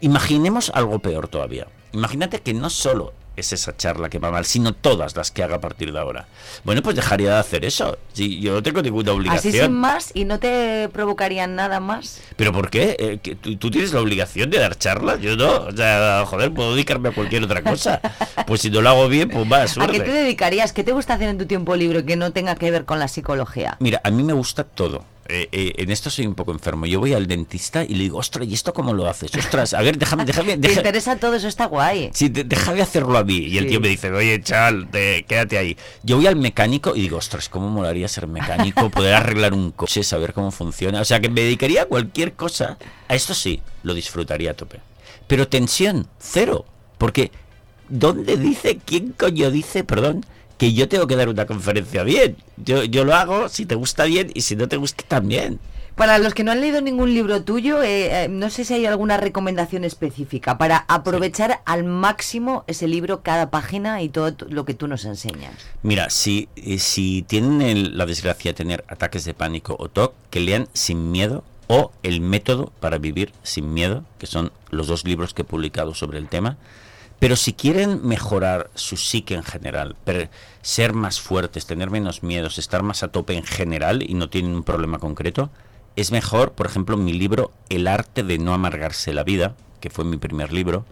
Imaginemos algo peor todavía. Imagínate que no solo es esa charla que va mal, sino todas las que haga a partir de ahora. Bueno, pues dejaría de hacer eso. Sí, yo no tengo ninguna Así obligación. sin más y no te provocarían nada más. ¿Pero por qué? Eh, ¿tú, tú tienes la obligación de dar charlas? Yo no. O sea, joder, puedo dedicarme a cualquier otra cosa. *laughs* Pues si no lo hago bien, pues va, ¿A qué te suerte. dedicarías? ¿Qué te gusta hacer en tu tiempo libre que no tenga que ver con la psicología? Mira, a mí me gusta todo. Eh, eh, en esto soy un poco enfermo. Yo voy al dentista y le digo, ostras, ¿y esto cómo lo haces? Ostras, a ver, déjame, déjame, *laughs* ¿Te deja- interesa todo eso? Está guay. Sí, de- deja de hacerlo a mí. Y el Sí. tío me dice, oye, chal, te- quédate ahí. Yo voy al mecánico y digo, ostras, ¿cómo molaría ser mecánico? Poder arreglar un coche, saber cómo funciona. O sea, que me dedicaría a cualquier cosa. A esto sí, lo disfrutaría a tope. Pero tensión, cero. Porque, ¿dónde dice, quién coño dice, perdón, que yo tengo que dar una conferencia bien? Yo, yo lo hago si te gusta bien y si no te gusta también. Para los que no han leído ningún libro tuyo, eh, eh, no sé si hay alguna recomendación específica para aprovechar al máximo ese libro, cada página y todo lo que tú nos enseñas. Mira, si, eh, si tienen el- la desgracia de tener ataques de pánico o TOC, que lean Sin Miedo o El Método para Vivir Sin Miedo, que son los dos libros que he publicado sobre el tema. Pero si quieren mejorar su psique en general, ser más fuertes, tener menos miedos, estar más a tope en general y no tienen un problema concreto, es mejor, por ejemplo, mi libro El arte de no amargarse la vida, que fue mi primer libro,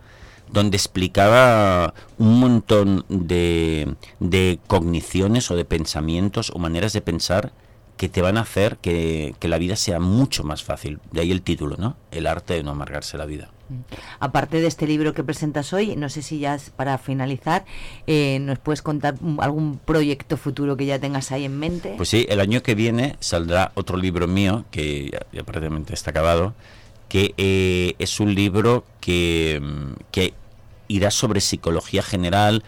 donde explicaba un montón de, de cogniciones o de pensamientos o maneras de pensar que te van a hacer que, que la vida sea mucho más fácil. De ahí el título, ¿no? El arte de no amargarse la vida. Aparte de este libro que presentas hoy, no sé si ya es para finalizar, eh, nos puedes contar algún proyecto futuro que ya tengas ahí en mente. Pues sí, el año que viene saldrá otro libro mío, que ya, ya prácticamente está acabado, que eh, es un libro que, que irá sobre psicología general.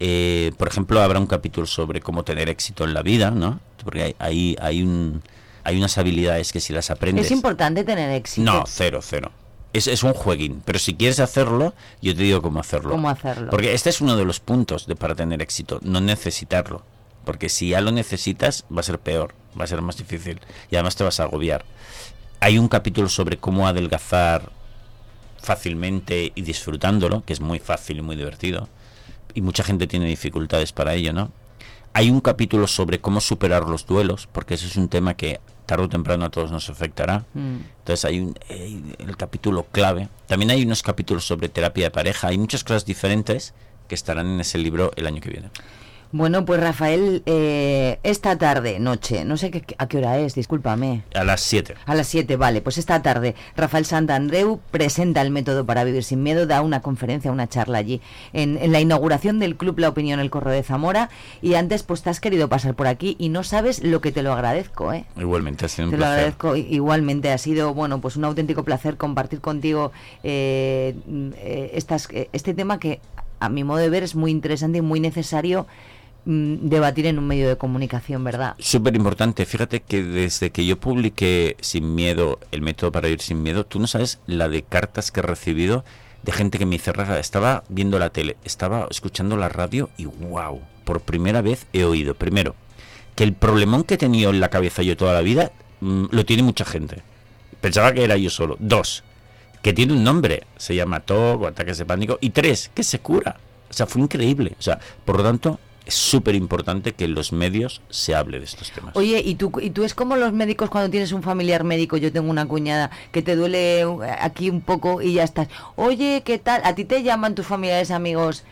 eh, por ejemplo, habrá un capítulo sobre cómo tener éxito en la vida, ¿no? Porque hay, hay, hay, un, hay unas habilidades que si las aprendes... es importante tener éxito. No, cero, cero. Es, es un jueguín, pero si quieres hacerlo, yo te digo cómo hacerlo. ¿Cómo hacerlo? Porque este es uno de los puntos de para tener éxito, no necesitarlo. Porque si ya lo necesitas, va a ser peor, va a ser más difícil y además te vas a agobiar. Hay un capítulo sobre cómo adelgazar fácilmente y disfrutándolo, que es muy fácil y muy divertido. Y mucha gente tiene dificultades para ello, ¿no? Hay un capítulo sobre cómo superar los duelos, porque ese es un tema que tarde o temprano a todos nos afectará. Mm. Entonces hay un, eh, el capítulo clave. También hay unos capítulos sobre terapia de pareja. Hay muchas cosas diferentes que estarán en ese libro el año que viene. Bueno, pues Rafael, eh, esta tarde, noche, no sé qué, a qué hora es, discúlpame. A las 7. A las 7, vale. Pues esta tarde Rafael Santandreu presenta el método para vivir sin miedo, da una conferencia, una charla allí en, en la inauguración del Club La Opinión El Correo de Zamora y antes pues te has querido pasar por aquí y no sabes lo que te lo agradezco, ¿eh? Igualmente, ha sido un Te lo agradezco igualmente. Ha sido, bueno, pues un auténtico placer compartir contigo eh, mm, eh, estas, eh, este tema que, a mi modo de ver, es muy interesante y muy necesario debatir en un medio de comunicación, ¿verdad? Súper importante. Fíjate que desde que yo publiqué Sin Miedo, el método para vivir sin miedo, tú no sabes la de cartas que he recibido de gente que me dice, Rafa, estaba viendo la tele, estaba escuchando la radio y wow, por primera vez he oído, primero, que el problemón que he tenido en la cabeza yo toda la vida mm, lo tiene mucha gente. Pensaba que era yo solo. Dos, que tiene un nombre, se llama TOC o ataques de pánico. Y tres, que se cura. O sea, fue increíble. O sea, por lo tanto, es súper importante que en los medios se hable de estos temas. Oye, ¿y tú, ¿y tú es como los médicos cuando tienes un familiar médico? Yo tengo una cuñada que te duele uh, aquí un poco y ya estás. Oye, ¿qué tal? ¿A ti te llaman tus familiares amigos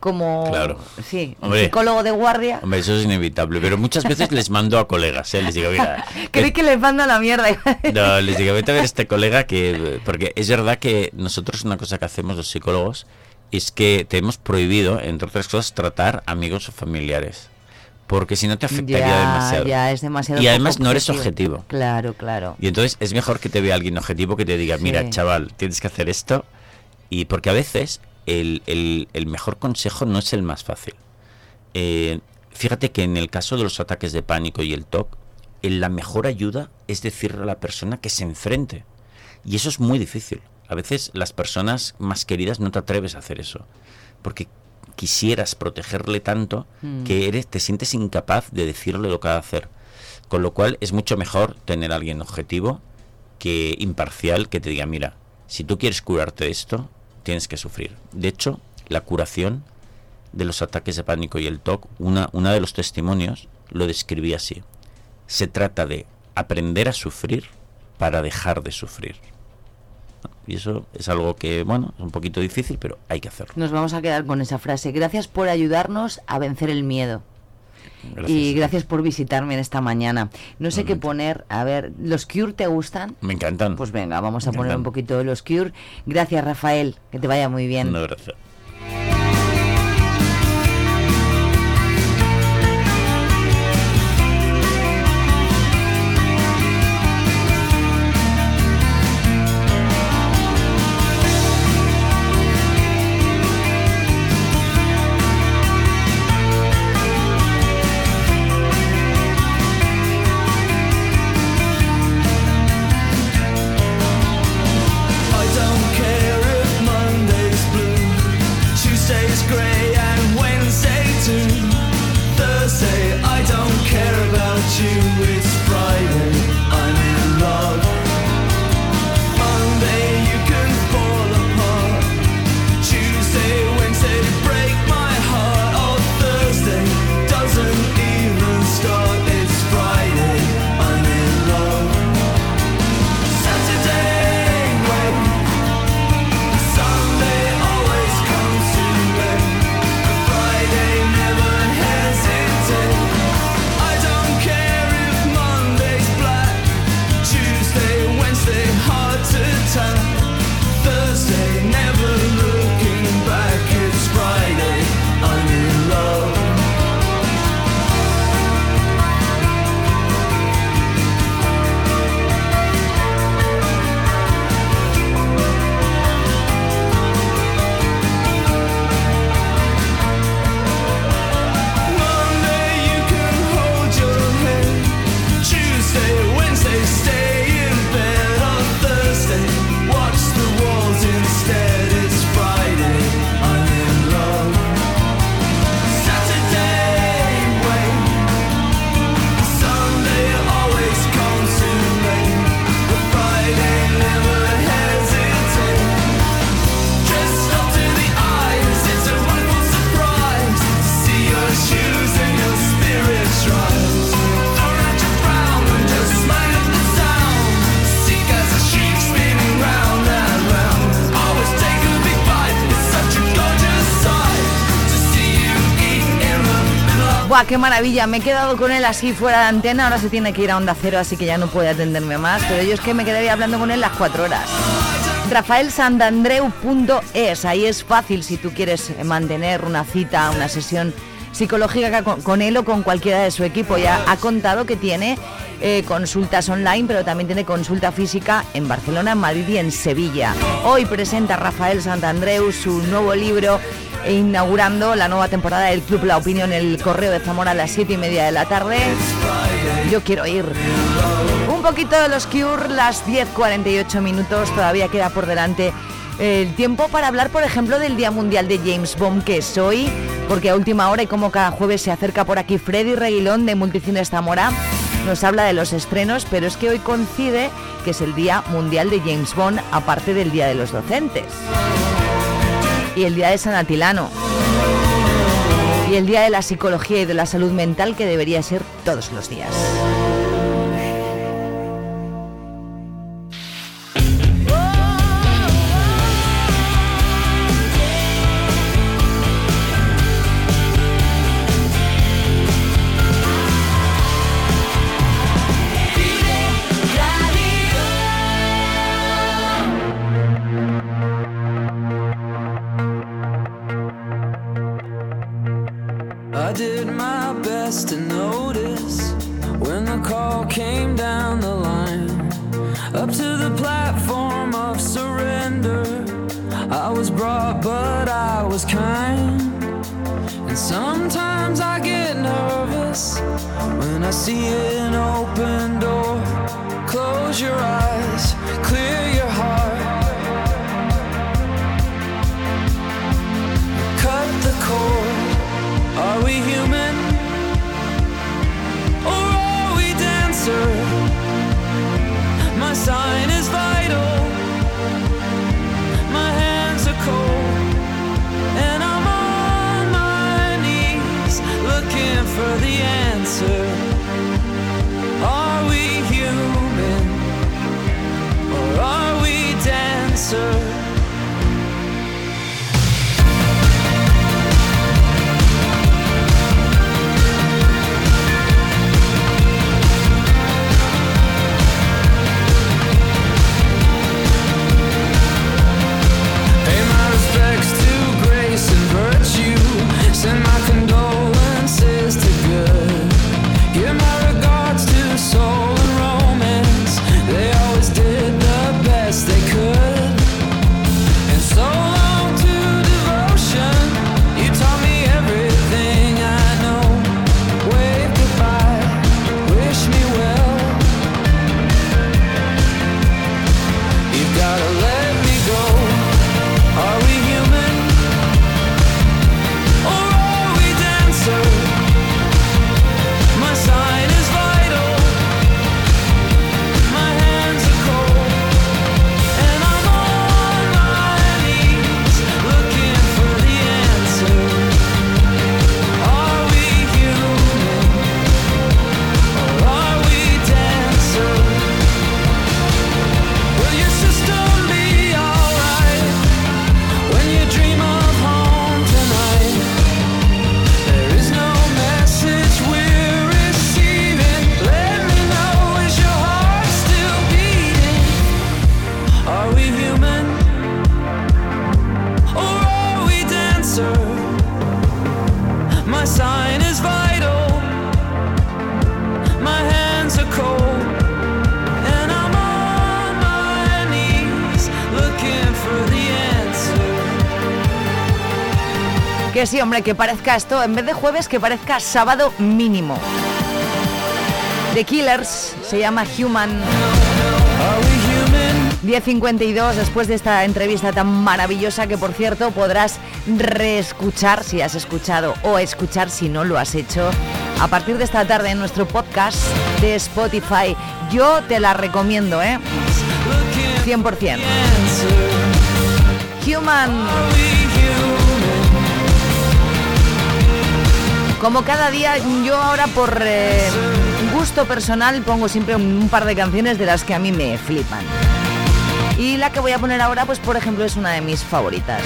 como... Claro. Sí, Hombre. psicólogo de guardia? Hombre, eso es inevitable, pero muchas veces les mando a colegas, ¿eh? les digo, mira, *laughs* Creí que les manda la mierda. *laughs* no, les digo, vete a ver este colega que, porque es verdad que nosotros una cosa que hacemos los psicólogos es que tenemos prohibido, entre otras cosas, tratar amigos o familiares, porque si no te afectaría Ya, demasiado. ya es demasiado Y además no eres objetivo. objetivo. Claro, claro. Y entonces es mejor que te vea alguien objetivo que te diga, Sí. mira, chaval, tienes que hacer esto. Y porque a veces el, el- el mejor consejo no es el más fácil. Eh, fíjate que en el caso de los ataques de pánico y el TOC, la mejor ayuda es decirle a la persona que se enfrente. Y eso es muy difícil. A veces las personas más queridas no te atreves a hacer eso. Porque quisieras protegerle tanto Mm. que eres, te sientes incapaz de decirle lo que ha de hacer. Con lo cual es mucho mejor tener a alguien objetivo que imparcial que te diga, mira, si tú quieres curarte de esto, tienes que sufrir. De hecho, la curación de los ataques de pánico y el TOC, una, una de los testimonios lo describía así. Se trata de aprender a sufrir para dejar de sufrir. Y eso es algo que, bueno, es un poquito difícil, pero hay que hacerlo. Nos vamos a quedar con esa frase. Gracias por ayudarnos a vencer el miedo. Gracias. Y gracias por visitarme en esta mañana. No sé qué poner. A ver, ¿los Cure te gustan? Me encantan. Pues venga, vamos a Me poner un poquito de los Cure. Gracias, Rafael. Que te vaya muy bien. Un abrazo. Buah, qué maravilla. Me he quedado con él así fuera de antena. Ahora se tiene que ir a Onda Cero, así que ya no puede atenderme más. Pero yo es que me quedaría hablando con él las cuatro horas. rafaelsandandreu.es. Ahí es fácil si tú quieres mantener una cita, una sesión psicológica con, él o con cualquiera de su equipo. Ya ha contado que tiene eh, consultas online, pero también tiene consulta física en Barcelona, en Madrid y en Sevilla. Hoy presenta Rafael Santandreu su nuevo libro inaugurando la nueva temporada del Club La Opinión, el Correo de Zamora a las 7 y media de la tarde. Yo quiero ir. Un poquito de los Cure, las 10.48 minutos, todavía queda por delante el tiempo para hablar, por ejemplo, del Día Mundial de James Bond, que es hoy, porque a última hora y como cada jueves se acerca por aquí Freddy Reguilón de Multicines Zamora, nos habla de los estrenos, pero es que hoy coincide que es el Día Mundial de James Bond, aparte del Día de los Docentes. Y el Día de San Atilano. Y el Día de la Psicología y de la Salud Mental, que debería ser todos los días. see it. Que parezca esto, en vez de jueves, que parezca sábado mínimo. The Killers se llama Human. 10.52 después de esta entrevista tan maravillosa que por cierto podrás reescuchar si has escuchado o escuchar si no lo has hecho a partir de esta tarde en nuestro podcast de Spotify. Yo te la recomiendo, ¿eh? 100%. Human. Como cada día, yo ahora por eh, gusto personal pongo siempre un par de canciones de las que a mí me flipan. Y la que voy a poner ahora, pues por ejemplo, es una de mis favoritas.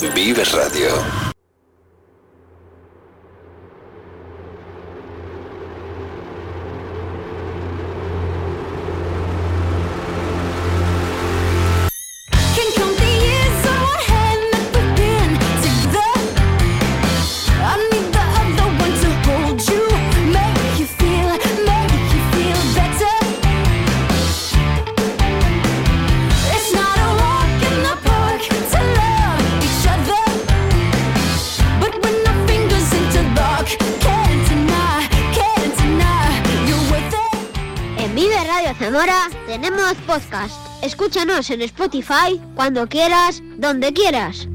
Vive Radio. Escúchanos en Spotify, cuando quieras, donde quieras.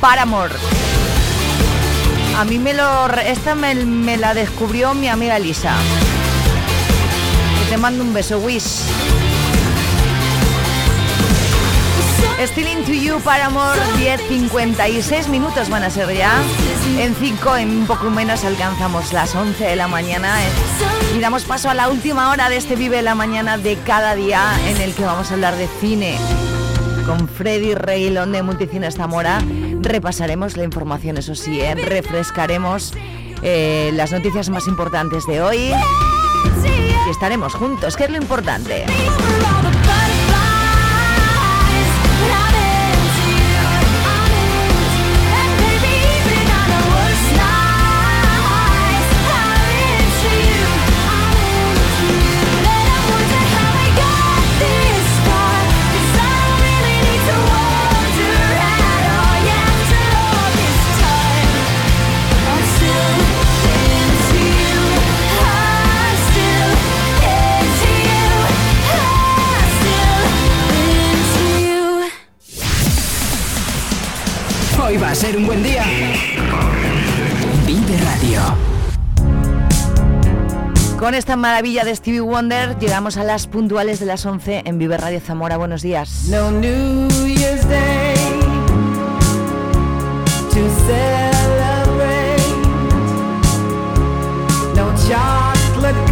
Paramore. A mí me lo. Esta me, me la descubrió mi amiga Lisa. Te mando un beso, Wish. Still into you, Paramore. 10.56 minutos van a ser ya. En 5, en un poco menos, alcanzamos las 11 de la mañana. eh, Y damos paso a la última hora de este Vive la Mañana de cada día, en el que vamos a hablar de cine. Con Freddy Reilón de Multicines Zamora repasaremos la información, eso sí, ¿eh? refrescaremos eh, las noticias más importantes de hoy y estaremos juntos, que es lo importante. Ser un buen día. Vive Radio. Con esta maravilla de Stevie Wonder llegamos a las puntuales de las 11 en Vive Radio Zamora. Buenos días. No New Year's Day to celebrate. No chocolate